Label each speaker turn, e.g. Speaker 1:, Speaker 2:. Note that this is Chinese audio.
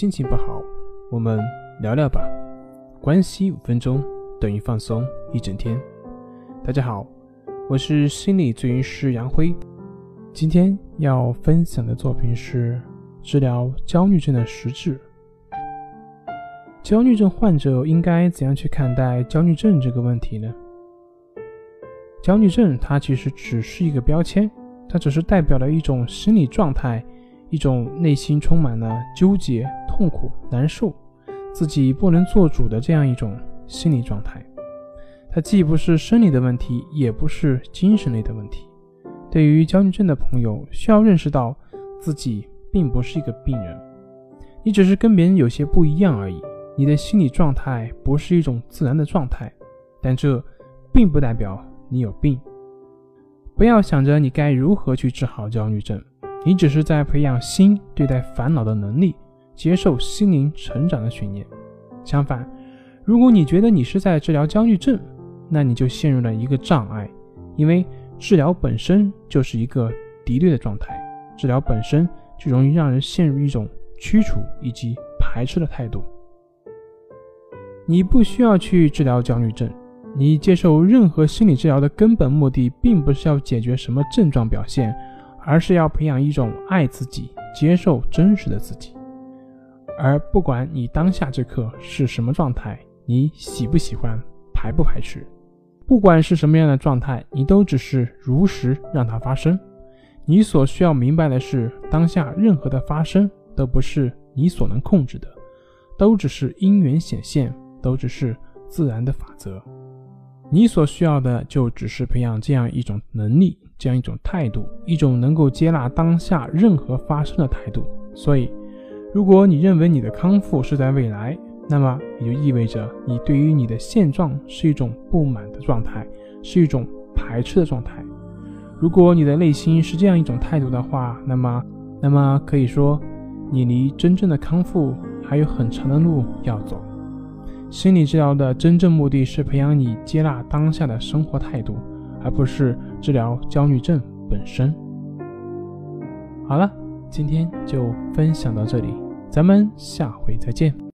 Speaker 1: 心情不好，我们聊聊吧。关系五分钟等于放松一整天。大家好，我是心理咨询师杨辉。今天要分享的作品是治疗焦虑症的实质。焦虑症患者应该怎样去看待焦虑症这个问题呢？焦虑症它其实只是一个标签，它只是代表了一种心理状态。一种内心充满了纠结、痛苦、难受，自己不能做主的这样一种心理状态。它既不是生理的问题，也不是精神类的问题。对于焦虑症的朋友，需要认识到自己并不是一个病人，你只是跟别人有些不一样而已。你的心理状态不是一种自然的状态，但这并不代表你有病。不要想着你该如何去治好焦虑症。你只是在培养心对待烦恼的能力，接受心灵成长的训练。相反，如果你觉得你是在治疗焦虑症，那你就陷入了一个障碍，因为治疗本身就是一个敌对的状态，治疗本身就容易让人陷入一种驱除以及排斥的态度。你不需要去治疗焦虑症，你接受任何心理治疗的根本目的，并不是要解决什么症状表现。而是要培养一种爱自己、接受真实的自己，而不管你当下这刻是什么状态，你喜不喜欢、排不排斥，不管是什么样的状态，你都只是如实让它发生。你所需要明白的是，当下任何的发生都不是你所能控制的，都只是因缘显现，都只是自然的法则。你所需要的就只是培养这样一种能力，这样一种态度，一种能够接纳当下任何发生的态度。所以，如果你认为你的康复是在未来，那么也就意味着你对于你的现状是一种不满的状态，是一种排斥的状态。如果你的内心是这样一种态度的话，那么，那么可以说，你离真正的康复还有很长的路要走。心理治疗的真正目的是培养你接纳当下的生活态度，而不是治疗焦虑症本身。好了，今天就分享到这里，咱们下回再见。